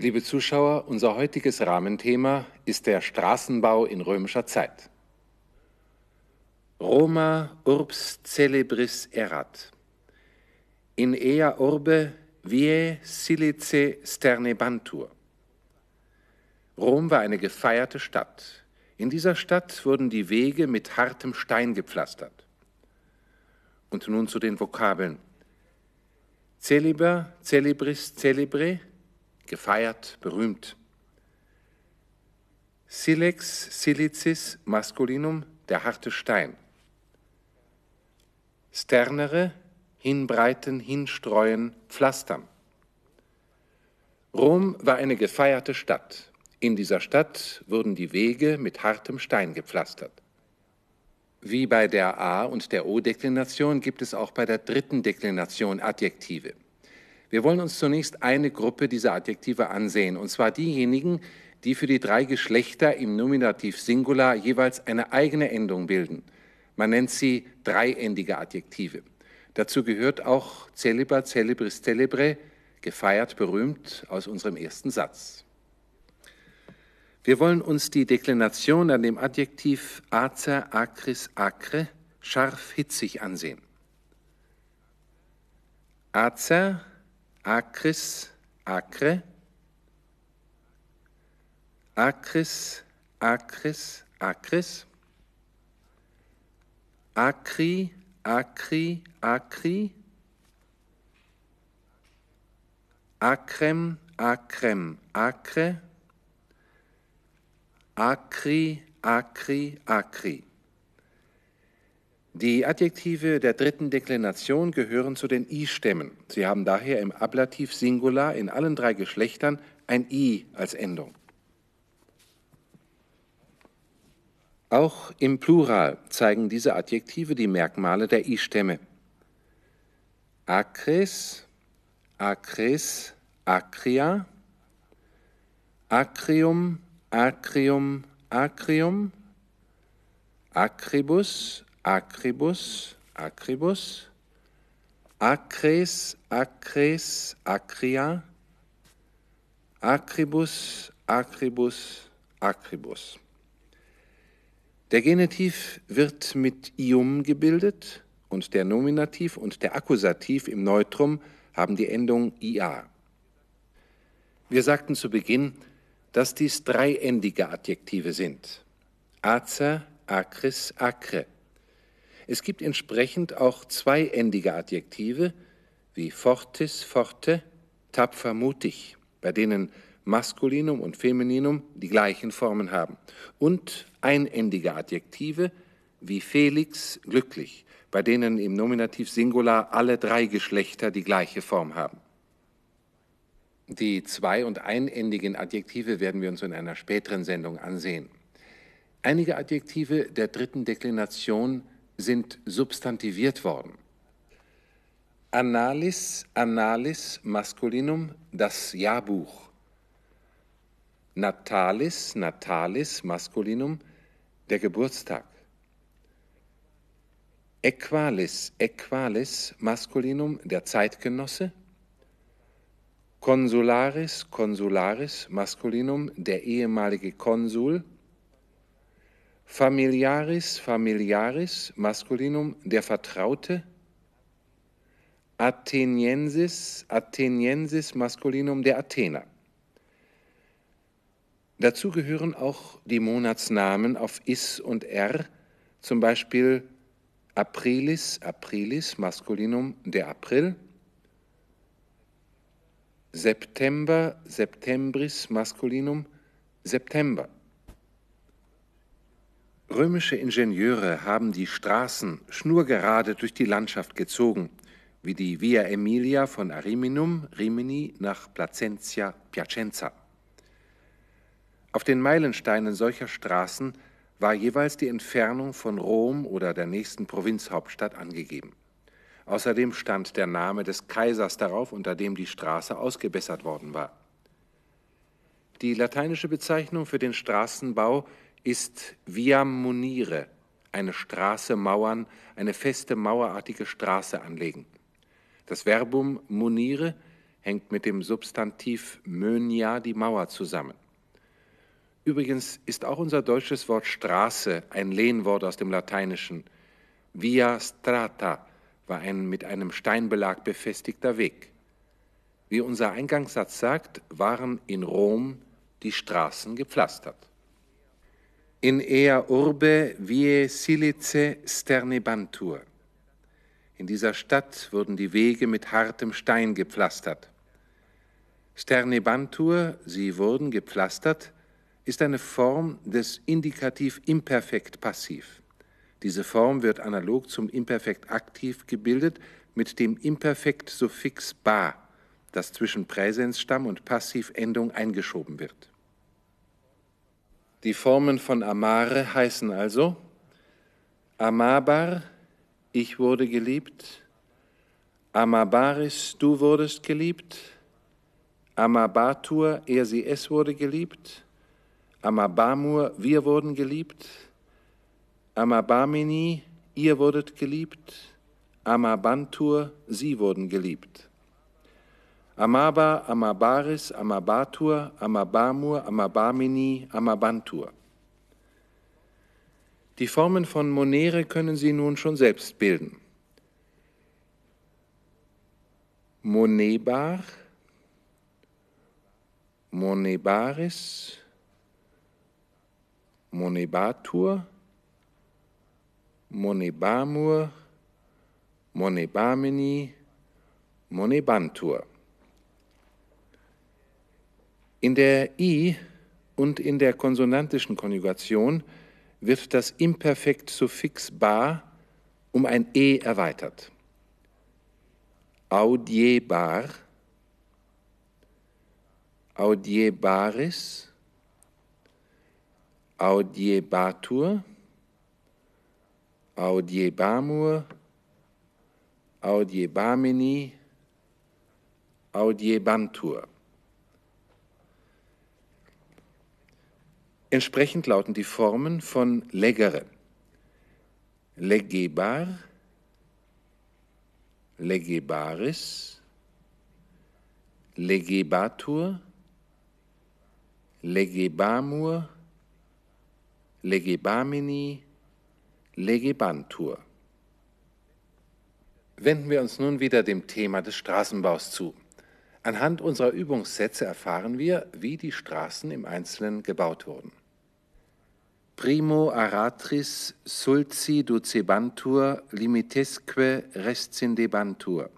Liebe Zuschauer, unser heutiges Rahmenthema ist der Straßenbau in römischer Zeit. Roma urbs celebris erat. In ea urbe vie silice sternebantur. Rom war eine gefeierte Stadt. In dieser Stadt wurden die Wege mit hartem Stein gepflastert. Und nun zu den Vokabeln. Celeber, celebris, celebre, gefeiert, berühmt. Silex, silicis, maskulinum, der harte Stein. Sternere, hinbreiten, hinstreuen, pflastern. Rom war eine gefeierte Stadt. In dieser Stadt wurden die Wege mit hartem Stein gepflastert. Wie bei der A- und der O-Deklination gibt es auch bei der dritten Deklination Adjektive. Wir wollen uns zunächst eine Gruppe dieser Adjektive ansehen, und zwar diejenigen, die für die drei Geschlechter im Nominativ Singular jeweils eine eigene Endung bilden. Man nennt sie dreiendige Adjektive. Dazu gehört auch celeber, celebris, celebre, gefeiert, berühmt aus unserem ersten Satz. Wir wollen uns die Deklination an dem Adjektiv acer, acris, acre scharf hitzig ansehen. Acer acris, acre, acris, acris, acris, acri, acri, acri, acrem, acrem, acre, acri, acri, acri. Die Adjektive der dritten Deklination gehören zu den I-Stämmen. Sie haben daher im Ablativ Singular in allen drei Geschlechtern ein I als Endung. Auch im Plural zeigen diese Adjektive die Merkmale der I-Stämme. Acres, acres, acria, acrium, acrium, acrium, acribus, acribus, acribus, acres, acres, acria, acribus, acribus, acribus. Der Genitiv wird mit ium gebildet und der Nominativ und der Akkusativ im Neutrum haben die Endung ia. Wir sagten zu Beginn, dass dies dreiendige Adjektive sind. Acer, acris, acre. Es gibt entsprechend auch zweiendige Adjektive wie fortis, forte, tapfer, mutig, bei denen Maskulinum und Femininum die gleichen Formen haben. Und einendige Adjektive wie felix, glücklich, bei denen im Nominativ Singular alle drei Geschlechter die gleiche Form haben. Die zwei- und einendigen Adjektive werden wir uns in einer späteren Sendung ansehen. Einige Adjektive der dritten Deklination sind substantiviert worden. Analis, Analis, Maskulinum, das Jahrbuch. Natalis, Natalis, Maskulinum, der Geburtstag. Equalis, Equalis, Maskulinum, der Zeitgenosse. Consularis, Consularis, Maskulinum, der ehemalige Konsul. Familiaris, familiaris, Maskulinum, der Vertraute. Atheniensis, Atheniensis, Maskulinum, der Athener. Dazu gehören auch die Monatsnamen auf Is und R, zum Beispiel Aprilis, Aprilis, Maskulinum, der April. September, Septembris, Maskulinum, September. Römische Ingenieure haben die Straßen schnurgerade durch die Landschaft gezogen, wie die Via Emilia von Ariminum, Rimini nach Placentia, Piacenza. Auf den Meilensteinen solcher Straßen war jeweils die Entfernung von Rom oder der nächsten Provinzhauptstadt angegeben. Außerdem stand der Name des Kaisers darauf, unter dem die Straße ausgebessert worden war. Die lateinische Bezeichnung für den Straßenbau ist Via Munire, eine Straße mauern, eine feste mauerartige Straße anlegen. Das Verbum munire hängt mit dem Substantiv Mönia die Mauer zusammen. Übrigens ist auch unser deutsches Wort Straße ein Lehnwort aus dem Lateinischen. Via strata war ein mit einem Steinbelag befestigter Weg. Wie unser Eingangssatz sagt, waren in Rom die Straßen gepflastert. In ea urbe vie silice sternebantur. In dieser Stadt wurden die Wege mit hartem Stein gepflastert. Sternebantur, sie wurden gepflastert, ist eine Form des Indikativ imperfekt passiv. Diese Form wird analog zum Imperfekt aktiv gebildet mit dem Imperfekt-Suffix ba, das zwischen Präsensstamm und Passivendung eingeschoben wird. Die Formen von amare heißen also amabar, ich wurde geliebt, amabaris, du wurdest geliebt, amabatur, er, sie, es wurde geliebt, amabamur, wir wurden geliebt, amabamini, ihr wurdet geliebt, amabantur, sie wurden geliebt. Amaba, Amabaris, Amabatur, Amabamur, Amabamini, Amabantur. Die Formen von Monere können Sie nun schon selbst bilden. Monebar, Monebaris, Monebatur, Monebamur, Monebamini, Monebantur. In der I und in der konsonantischen Konjugation wird das Imperfekt-Suffix ba um ein e erweitert. Audiebar, audiebaris, audiebatur, audiebamur, audiebamini, audiebantur. Entsprechend lauten die Formen von legere. Legebar, legebaris, legebatur, legebamur, legebamini, legebantur. Wenden wir uns nun wieder dem Thema des Straßenbaus zu. Anhand unserer Übungssätze erfahren wir, wie die Straßen im Einzelnen gebaut wurden. Primo aratris sulci ducebantur limitesque rescindebantur.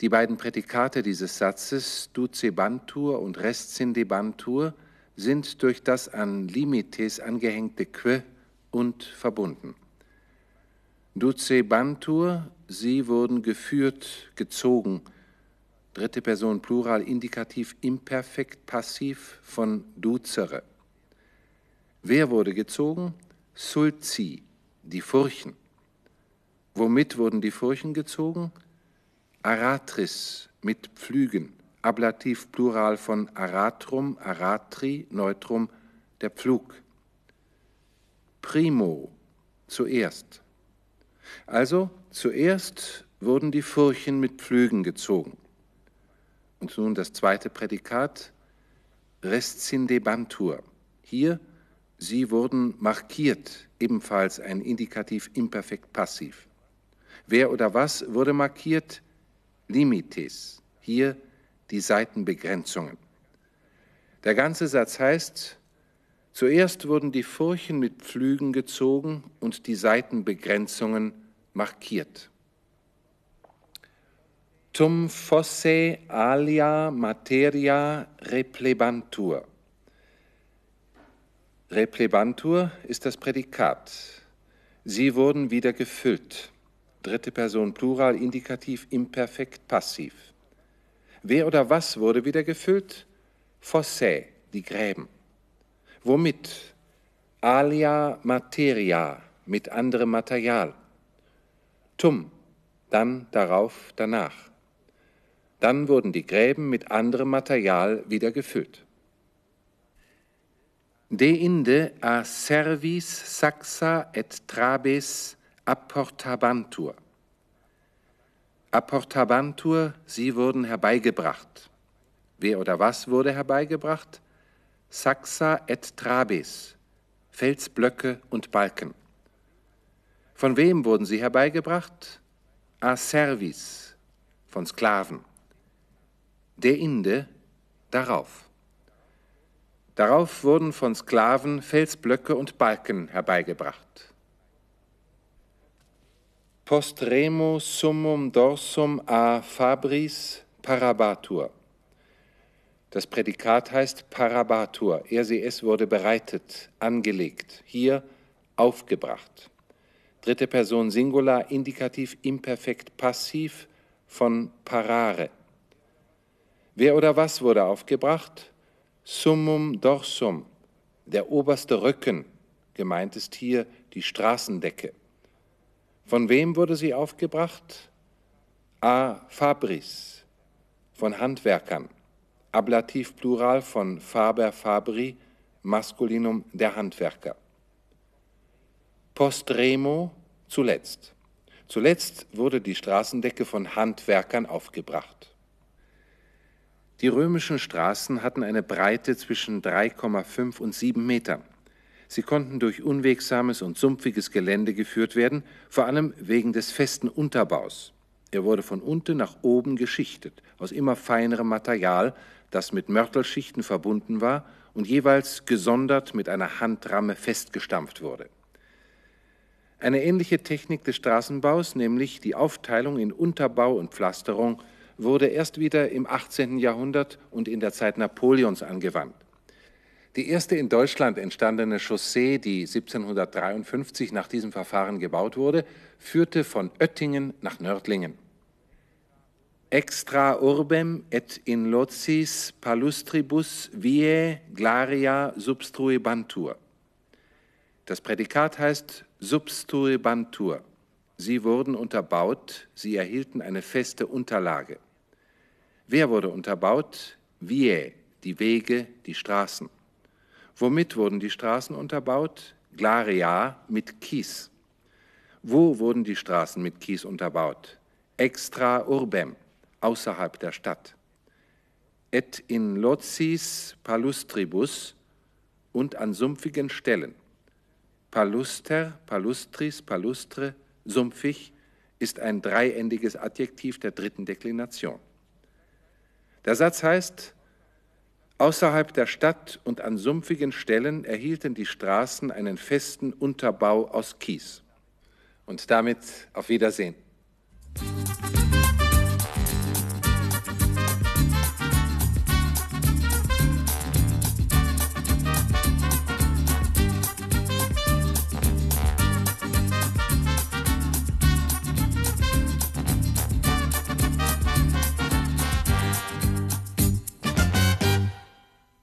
Die beiden Prädikate dieses Satzes ducebantur und rescindebantur sind durch das an limites angehängte que und verbunden. Ducebantur, sie wurden geführt, gezogen. Dritte Person Plural Indikativ imperfekt passiv von ducere. Wer wurde gezogen? Sulzi, die Furchen. Womit wurden die Furchen gezogen? Aratris, mit Pflügen, Ablativ Plural von aratrum, aratri, Neutrum, der Pflug. Primo, zuerst. Also zuerst wurden die Furchen mit Pflügen gezogen. Und nun das zweite Prädikat, rescindebantur. Hier Sie wurden markiert, ebenfalls ein Indikativ imperfekt passiv. Wer oder was wurde markiert? Limites, hier die Seitenbegrenzungen. Der ganze Satz heißt, zuerst wurden die Furchen mit Pflügen gezogen und die Seitenbegrenzungen markiert. Tum fosse alia materia replebantur. Replebantur ist das Prädikat. Sie wurden wieder gefüllt. Dritte Person Plural, Indikativ, Imperfekt, Passiv. Wer oder was wurde wieder gefüllt? Fosse, die Gräben. Womit? Alia materia, mit anderem Material. Tum, dann darauf, danach. Dann wurden die Gräben mit anderem Material wieder gefüllt. Deinde a servis saxa et trabes apportabantur. Apportabantur, sie wurden herbeigebracht. Wer oder was wurde herbeigebracht? Saxa et Trabes, Felsblöcke und Balken. Von wem wurden sie herbeigebracht? A Servis, von Sklaven. Der Inde, darauf. Darauf wurden von Sklaven Felsblöcke und Balken herbeigebracht. Postremo summum dorsum a fabris parabatur. Das Prädikat heißt parabatur. Er, sie, es wurde bereitet, angelegt, hier aufgebracht. Dritte Person Singular, Indikativ, Imperfekt, Passiv von parare. Wer oder was wurde aufgebracht? Summum dorsum, der oberste Rücken, gemeint ist hier die Straßendecke. Von wem wurde sie aufgebracht? A. Fabris, von Handwerkern. Ablativ Plural von Faber Fabri, Maskulinum der Handwerker. Postremo, zuletzt. Zuletzt wurde die Straßendecke von Handwerkern aufgebracht. Die römischen Straßen hatten eine Breite zwischen 3,5 und 7 Metern. Sie konnten durch unwegsames und sumpfiges Gelände geführt werden, vor allem wegen des festen Unterbaus. Er wurde von unten nach oben geschichtet, aus immer feinerem Material, das mit Mörtelschichten verbunden war und jeweils gesondert mit einer Handramme festgestampft wurde. Eine ähnliche Technik des Straßenbaus, nämlich die Aufteilung in Unterbau und Pflasterung, wurde erst wieder im 18. Jahrhundert und in der Zeit Napoleons angewandt. Die erste in Deutschland entstandene Chaussee, die 1753 nach diesem Verfahren gebaut wurde, führte von Oettingen nach Nördlingen. Extra urbem et in locis palustribus viae glaria substruibantur. Das Prädikat heißt substruibantur. Sie wurden unterbaut, sie erhielten eine feste Unterlage. Wer wurde unterbaut? Viae, die Wege, die Straßen. Womit wurden die Straßen unterbaut? Glaria mit Kies. Wo wurden die Straßen mit Kies unterbaut? Extra urbem, außerhalb der Stadt. Et in locis palustribus und an sumpfigen Stellen. Paluster, palustris, palustre, sumpfig ist ein dreiendiges Adjektiv der dritten Deklination. Der Satz heißt, Außerhalb der Stadt und an sumpfigen Stellen erhielten die Straßen einen festen Unterbau aus Kies. Und damit auf Wiedersehen.